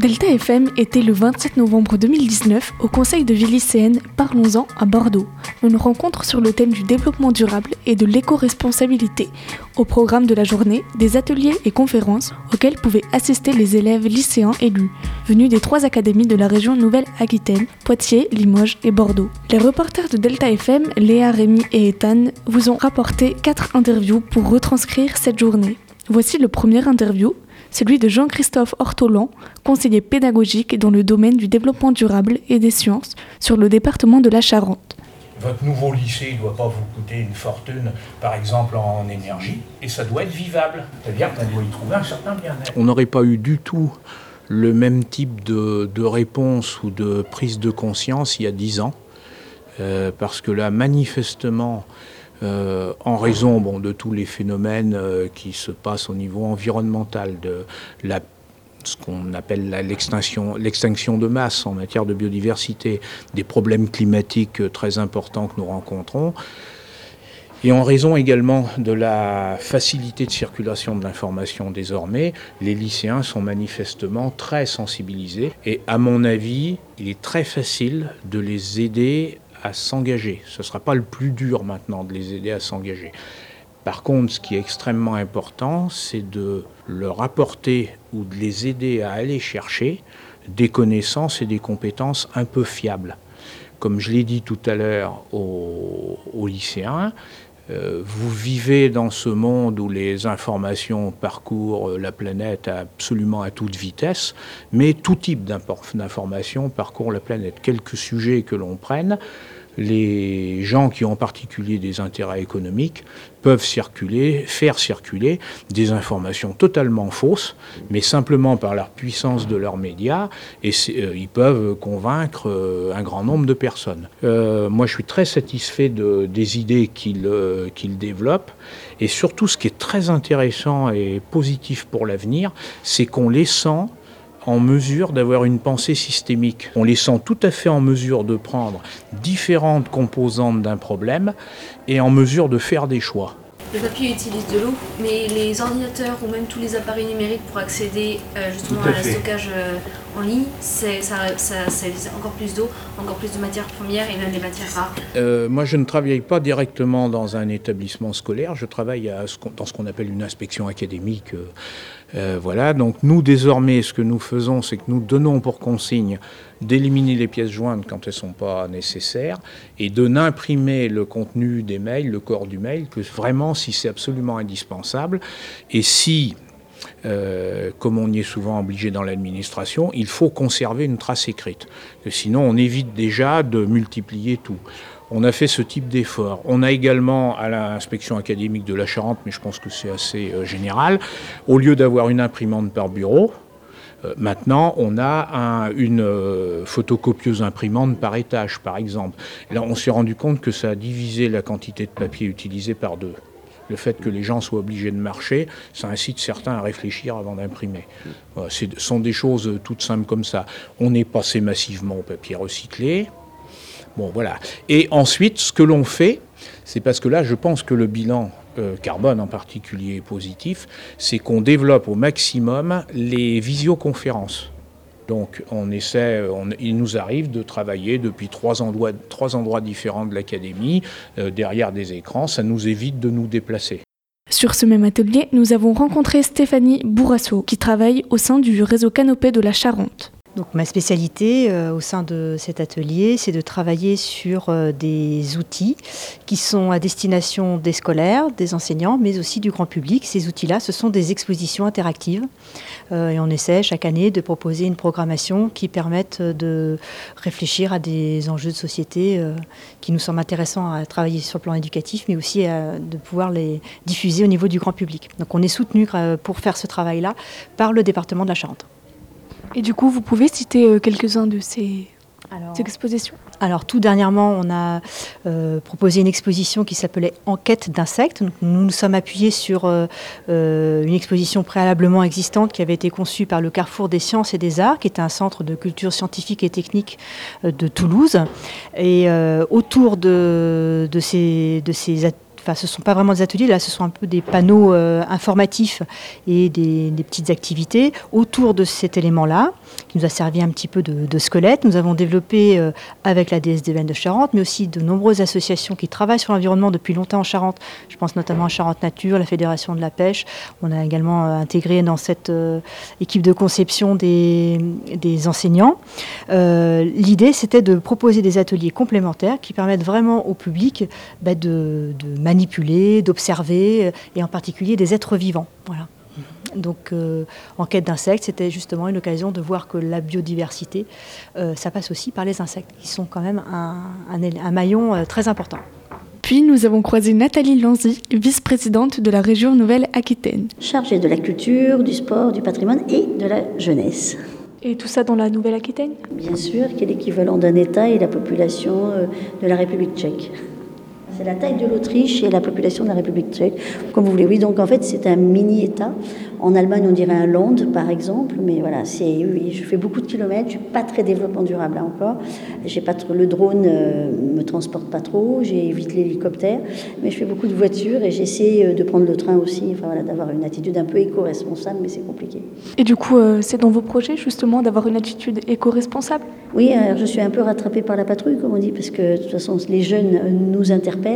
Delta FM était le 27 novembre 2019 au Conseil de ville lycéenne Parlons-en à Bordeaux, une rencontre sur le thème du développement durable et de l'éco-responsabilité. Au programme de la journée, des ateliers et conférences auxquels pouvaient assister les élèves lycéens élus, venus des trois académies de la région Nouvelle-Aquitaine, Poitiers, Limoges et Bordeaux. Les reporters de Delta FM, Léa, Rémi et Ethan, vous ont rapporté quatre interviews pour retranscrire cette journée. Voici le premier interview celui de Jean-Christophe Ortolan, conseiller pédagogique dans le domaine du développement durable et des sciences sur le département de la Charente. Votre nouveau lycée ne doit pas vous coûter une fortune, par exemple en énergie, et ça doit être vivable. C'est-à-dire qu'on doit y trouver un certain bien-être. On n'aurait pas eu du tout le même type de, réponse ou de prise de conscience il y a dix ans, euh, parce que là, manifestement, euh, en raison bon, de tous les phénomènes euh, qui se passent au niveau environnemental, de la, ce qu'on appelle l'extinction, l'extinction de masse en matière de biodiversité, des problèmes climatiques euh, très importants que nous rencontrons, et en raison également de la facilité de circulation de l'information désormais, les lycéens sont manifestement très sensibilisés. Et à mon avis, il est très facile de les aider à s'engager. Ce ne sera pas le plus dur maintenant de les aider à s'engager. Par contre, ce qui est extrêmement important, c'est de leur apporter ou de les aider à aller chercher des connaissances et des compétences un peu fiables. Comme je l'ai dit tout à l'heure aux, lycéens, euh, vous vivez dans ce monde où les informations parcourent la planète absolument à toute vitesse, mais tout type d'informations parcourt la planète. Quelques sujets que l'on prenne, les gens qui ont en particulier des intérêts économiques peuvent circuler, faire circuler des informations totalement fausses, mais simplement par la puissance de leurs médias, et euh, ils peuvent convaincre euh, un grand nombre de personnes. Euh, moi, je suis très satisfait des idées qu'ils développent, et surtout, ce qui est très intéressant et positif pour l'avenir, c'est qu'on les sent en mesure d'avoir une pensée systémique. On les sent tout à fait en mesure de prendre différentes composantes d'un problème et en mesure de faire des choix. Le papier utilise de l'eau, mais les ordinateurs ou même tous les appareils numériques pour accéder euh, justement à, la stockage euh, en ligne, c'est, ça, encore plus d'eau, encore plus de matières premières et même des matières rares. Euh, moi, je ne travaille pas directement dans un établissement scolaire, je travaille à dans ce qu'on appelle une inspection académique. Voilà, donc nous, désormais, ce que nous faisons, c'est que nous donnons pour consigne d'éliminer les pièces jointes quand elles ne sont pas nécessaires et de n'imprimer le contenu des mails, le corps du mail, que vraiment si c'est absolument indispensable. Et si euh, comme on y est souvent obligé dans l'administration, il faut conserver une trace écrite. Sinon, on évite déjà de multiplier tout. On a fait ce type d'effort. On a également à l'inspection académique de la Charente, mais je pense que c'est assez euh, général, au lieu d'avoir une imprimante par bureau, euh, maintenant, on a une euh, photocopieuse imprimante par étage, par exemple. Là, on s'est rendu compte que ça a divisé la quantité de papier utilisé par deux. Le fait que les gens soient obligés de marcher, ça incite certains à réfléchir avant d'imprimer. ce sont des choses toutes simples comme ça. On est passé massivement au papier recyclé. Bon, voilà. Et ensuite, ce que l'on fait, c'est parce que là, je pense que le bilan euh, carbone en particulier positif, c'est qu'on développe au maximum les visioconférences. Donc on essaie, il nous arrive de travailler depuis trois endroits, différents de l'académie, euh, derrière des écrans, ça nous évite de nous déplacer. Sur ce même atelier, nous avons rencontré Stéphanie Bourrasso, qui travaille au sein du réseau Canopé de la Charente. Donc ma spécialité euh, au sein de cet atelier, c'est de travailler sur euh, des outils qui sont à destination des scolaires, des enseignants, mais aussi du grand public. Ces outils-là, ce sont des expositions interactives. Euh, et on essaie chaque année de proposer une programmation qui permette de réfléchir à des enjeux de société qui nous semblent intéressants à travailler sur le plan éducatif, mais aussi de pouvoir les diffuser au niveau du grand public. Donc on est soutenu pour faire ce travail-là par le département de la Charente. Et du coup, vous pouvez citer euh, quelques-uns de ces expositions? alors tout dernièrement, on a euh, proposé une exposition qui s'appelait Enquête d'insectes. Nous nous sommes appuyés sur euh, une exposition préalablement existante qui avait été conçue par le Carrefour des sciences et des arts, qui est un centre de culture scientifique et technique de Toulouse. Et autour de, de ces, de ces enfin ce ne sont pas vraiment des ateliers, là ce sont un peu des panneaux informatifs et des, petites activités autour de cet élément-là, qui nous a servi un petit peu de, squelette. Nous avons développé avec la DSDVN de Charente, mais aussi de nombreuses associations qui travaillent sur l'environnement depuis longtemps en Charente. Je pense notamment à Charente Nature, la Fédération de la pêche. On a également intégré dans cette équipe de conception des, enseignants. L'idée, c'était de proposer des ateliers complémentaires qui permettent vraiment au public bah, de, manipuler, d'observer, euh, et en particulier des êtres vivants. Voilà. Donc, euh, en quête d'insectes, c'était justement une occasion de voir que la biodiversité, euh, ça passe aussi par les insectes, qui sont quand même un, maillon très important. Puis nous avons croisé Nathalie Lanzy, vice-présidente de la région Nouvelle-Aquitaine. Chargée de la culture, du sport, du patrimoine et de la jeunesse. Et tout ça dans la Nouvelle-Aquitaine? Bien sûr, qui est l'équivalent d'un État et la population euh, de la République tchèque. C'est la taille de l'Autriche et la population de la République tchèque, comme vous voulez. Oui, donc en fait, c'est un mini-État. En Allemagne, on dirait un land, par exemple, mais voilà, c'est, oui, je fais beaucoup de kilomètres, je suis pas très développement durable là encore. J'ai pas trop, le drone euh, me transporte pas trop, j'évite l'hélicoptère, mais je fais beaucoup de voitures et j'essaie euh, de prendre le train aussi, enfin voilà, d'avoir une attitude un peu éco-responsable, mais c'est compliqué. Et du coup, euh, c'est dans vos projets justement d'avoir une attitude éco-responsable? Oui, alors je suis un peu rattrapée par la patrouille, comme on dit, parce que de toute façon, les jeunes nous interpellent.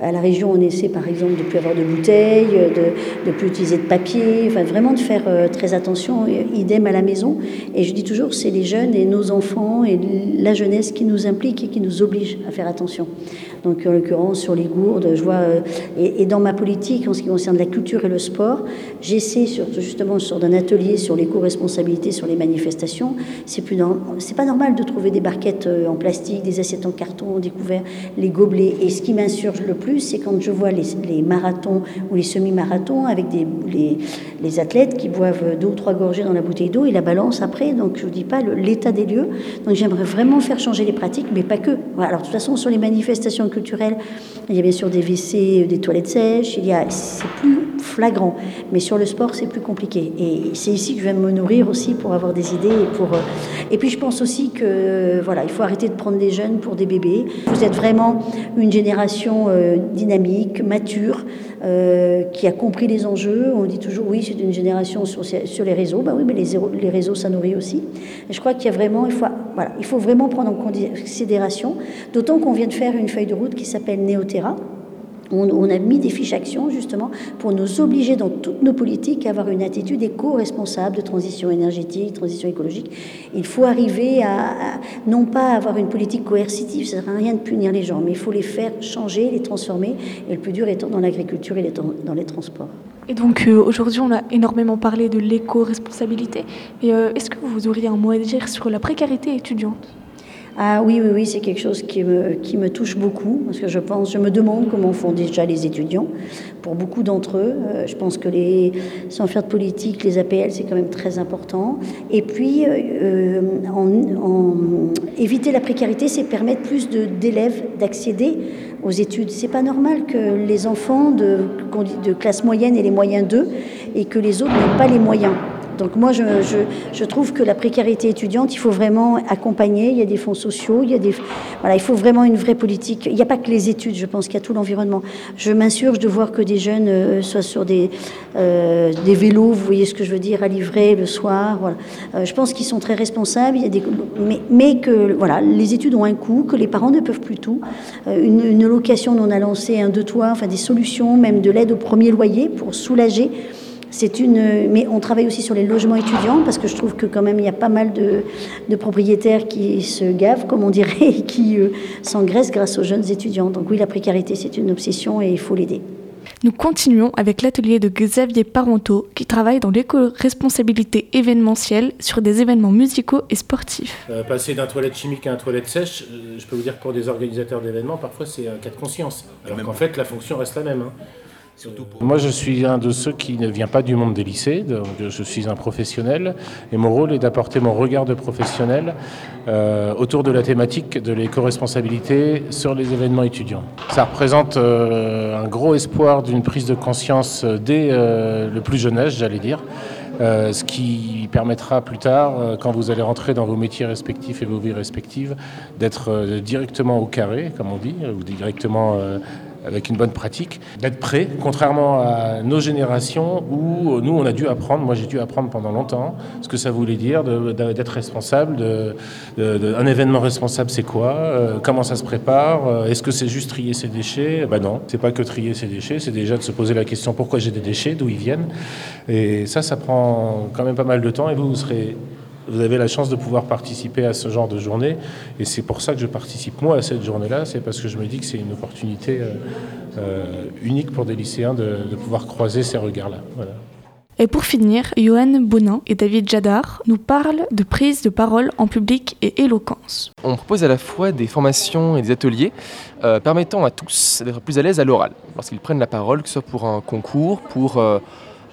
À la région, on essaie par exemple de ne plus avoir de bouteilles, de ne plus utiliser de papier, enfin vraiment de faire euh, très attention, idem à la maison. Et je dis toujours, c'est les jeunes et nos enfants et la jeunesse qui nous impliquent et qui nous obligent à faire attention. Donc en l'occurrence sur les gourdes, je vois, euh, et, dans ma politique en ce qui concerne la culture et le sport, j'essaie justement sur d'un atelier sur l'éco-responsabilité sur les manifestations. C'est plus c'est pas normal de trouver des barquettes euh, en plastique, des assiettes en carton découvert, les gobelets. Et ce qui m'insurge le plus, c'est quand je vois les, les marathons ou les semi-marathons avec des, les, athlètes qui boivent deux ou trois gorgées dans la bouteille d'eau et la balance après. Donc je vous dis pas l'état des lieux. Donc j'aimerais vraiment faire changer les pratiques, mais pas que. Alors de toute façon sur les manifestations culturelles, il y a bien sûr des WC, des toilettes sèches. Il y a flagrant, mais sur le sport c'est plus compliqué. Et c'est ici que je vais me nourrir aussi pour avoir des idées et pour. Euh, et puis je pense aussi que voilà, il faut arrêter de prendre des jeunes pour des bébés. Vous êtes vraiment une génération euh, dynamique, mature. Euh, qui a compris les enjeux. On dit toujours, oui, c'est une génération sur, les réseaux. Ben oui, mais les, les réseaux, ça nourrit aussi. Et je crois qu'il y a vraiment, il faut vraiment prendre en considération, d'autant qu'on vient de faire une feuille de route qui s'appelle Néoterra, on, a mis des fiches actions justement pour nous obliger dans toutes nos politiques à avoir une attitude éco-responsable de transition énergétique, transition écologique. Il faut arriver à, non pas avoir une politique coercitive, ça ne sert à rien de punir les gens, mais il faut les faire changer, les transformer, et le plus dur étant dans l'agriculture et dans les transports. Et donc euh, aujourd'hui, on a énormément parlé de l'éco-responsabilité. Euh, est-ce que vous auriez un mot à dire sur la précarité étudiante? Ah oui, oui, oui, c'est quelque chose qui me, touche beaucoup, parce que je pense, je me demande comment font déjà les étudiants. Pour beaucoup d'entre eux, euh, je pense que les, sans faire de politique, les APL, c'est quand même très important. Et puis, euh, en, éviter la précarité, c'est permettre plus d'élèves d'accéder aux études. C'est pas normal que les enfants de, de classe moyenne aient les moyens d'eux et que les autres n'aient pas les moyens. Donc moi, je, trouve que la précarité étudiante, il faut vraiment accompagner. Il y a des fonds sociaux, il y a des, voilà, il faut vraiment une vraie politique. Il n'y a pas que les études, je pense qu'il y a tout l'environnement. Je m'insurge de voir que des jeunes euh, soient sur des, euh, des vélos, vous voyez ce que je veux dire, à livrer le soir. Voilà. Euh, je pense qu'ils sont très responsables. Mais, que voilà, les études ont un coût, que les parents ne peuvent plus tout. Une, une location, on a lancé un deux toits, enfin des solutions, même de l'aide au premier loyer pour soulager c'est une, mais on travaille aussi sur les logements étudiants parce que je trouve que quand même il y a pas mal de, propriétaires qui se gavent, comme on dirait, et qui euh, s'engraissent grâce aux jeunes étudiants. Donc oui, la précarité c'est une obsession et il faut l'aider. Nous continuons avec l'atelier de Xavier Parenteau qui travaille dans l'éco-responsabilité événementielle sur des événements musicaux et sportifs. Euh, passer d'un toilette chimique à un toilette sèche, euh, je peux vous dire que pour des organisateurs d'événements, parfois c'est un cas de conscience. Alors qu'en fait, la fonction reste la même. Hein. Moi, je suis un de ceux qui ne vient pas du monde des lycées, donc je suis un professionnel, et mon rôle est d'apporter mon regard de professionnel euh, autour de la thématique de l'éco-responsabilité sur les événements étudiants. Ça représente euh, un gros espoir d'une prise de conscience dès euh, le plus jeune âge, j'allais dire. ce qui permettra plus tard, quand vous allez rentrer dans vos métiers respectifs et vos vies respectives, d'être directement au carré, comme on dit, ou directement avec une bonne pratique, d'être prêt, contrairement à nos générations où nous, on a dû apprendre, moi j'ai dû apprendre pendant longtemps ce que ça voulait dire d'être responsable, de, un événement responsable c'est quoi, euh, comment ça se prépare, euh, est-ce que c'est juste trier ses déchets? Ben non, c'est pas que trier ses déchets, c'est déjà de se poser la question pourquoi j'ai des déchets, d'où ils viennent? Et ça, ça prend quand même pas mal de temps et vous, vous serez vous avez la chance de pouvoir participer à ce genre de journée. Et c'est pour ça que je participe moi à cette journée-là. C'est parce que je me dis que c'est une opportunité euh, euh, unique pour des lycéens de, pouvoir croiser ces regards-là. Et pour finir, Johan Bonin et David Jadar nous parlent de prise de parole en public et éloquence. On propose à la fois des formations et des ateliers euh, permettant à tous d'être plus à l'aise à l'oral, lorsqu'ils prennent la parole, que ce soit pour un concours, pour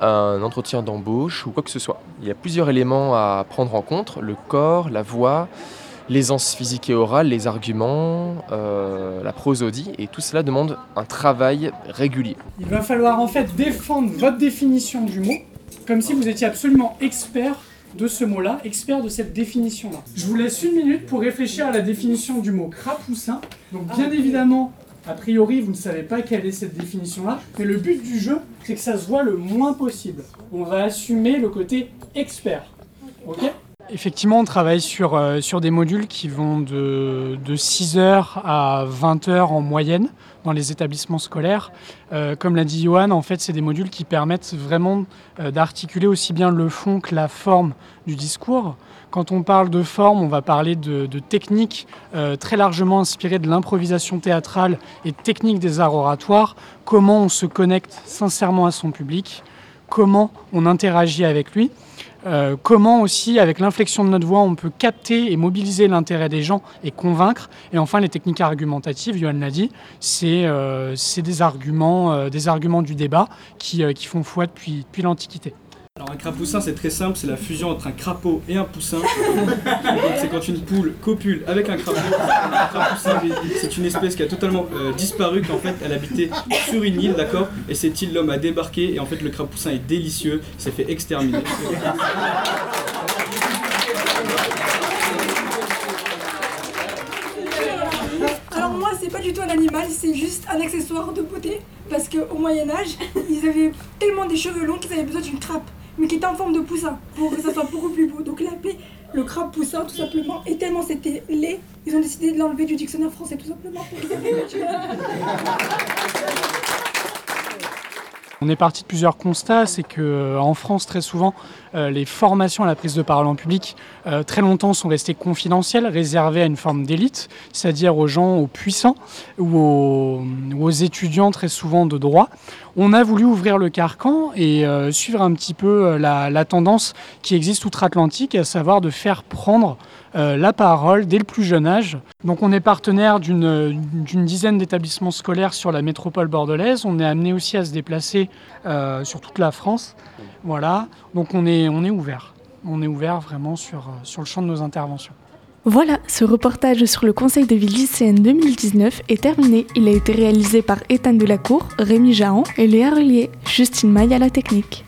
un entretien d'embauche ou quoi que ce soit. Il y a plusieurs éléments à prendre en compte, le corps, la voix, l'aisance physique et orale, les arguments, euh, la prosodie, et tout cela demande un travail régulier. Il va falloir en fait défendre votre définition du mot, comme si vous étiez absolument expert de ce mot-là, expert de cette définition-là. Je vous laisse une minute pour réfléchir à la définition du mot crapoussin. Donc bien évidemment, a priori, vous ne savez pas quelle est cette définition-là, mais le but du jeu, c'est que ça se voit le moins possible. On va assumer le côté expert. Effectivement, on travaille sur, euh, sur des modules qui vont de, de 6 heures à 20 heures en moyenne dans les établissements scolaires. Euh, comme l'a dit Johan, en fait, c'est des modules qui permettent vraiment euh, d'articuler aussi bien le fond que la forme du discours. Quand on parle de forme, on va parler de, techniques euh, très largement inspirées de l'improvisation théâtrale et techniques des arts oratoires, comment on se connecte sincèrement à son public, comment on interagit avec lui. Euh, comment aussi, avec l'inflexion de notre voix, on peut capter et mobiliser l'intérêt des gens et convaincre. Et enfin, les techniques argumentatives, Johan l'a dit, c'est euh, des, arguments, des arguments du débat qui, qui font foi depuis, depuis l'Antiquité. Un crapoussin c'est très simple, c'est la fusion entre un crapaud et un poussin. c'est quand une poule copule avec un crapaud. Un crapoussin c'est une espèce qui a totalement euh, disparu, qu'en fait elle habitait sur une île, d'accord? Et cette île l'homme a débarqué et en fait le crapoussin est délicieux, s'est fait exterminer. Alors moi c'est pas du tout un animal, c'est juste un accessoire de beauté parce qu'au Moyen Âge, ils avaient tellement des cheveux longs qu'ils avaient besoin d'une trappe mais qui était en forme de poussin, pour que ça soit beaucoup plus beau. Donc il a appelé le crabe poussin tout simplement. Et tellement c'était laid, ils ont décidé de l'enlever du dictionnaire français tout simplement. On est parti de plusieurs constats, c'est que euh, en France très souvent euh, les formations à la prise de parole en public euh, très longtemps sont restées confidentielles, réservées à une forme d'élite, c'est-à-dire aux gens, aux puissants ou aux, étudiants très souvent de droit. On a voulu ouvrir le carcan et suivre un petit peu la, la tendance qui existe outre-Atlantique, à savoir de faire prendre la parole dès le plus jeune âge. Donc on est partenaire d'une dizaine d'établissements scolaires sur la métropole bordelaise. On est amené aussi à se déplacer euh, sur toute la France. Voilà, donc on est, ouvert. On est ouvert vraiment sur, euh, sur le champ de nos interventions. Voilà, ce reportage sur le Conseil de ville lycéenne 2019 est terminé. Il a été réalisé par Ethan Delacour, Rémi Jahan et Léa Relier. Justine Maille à la technique.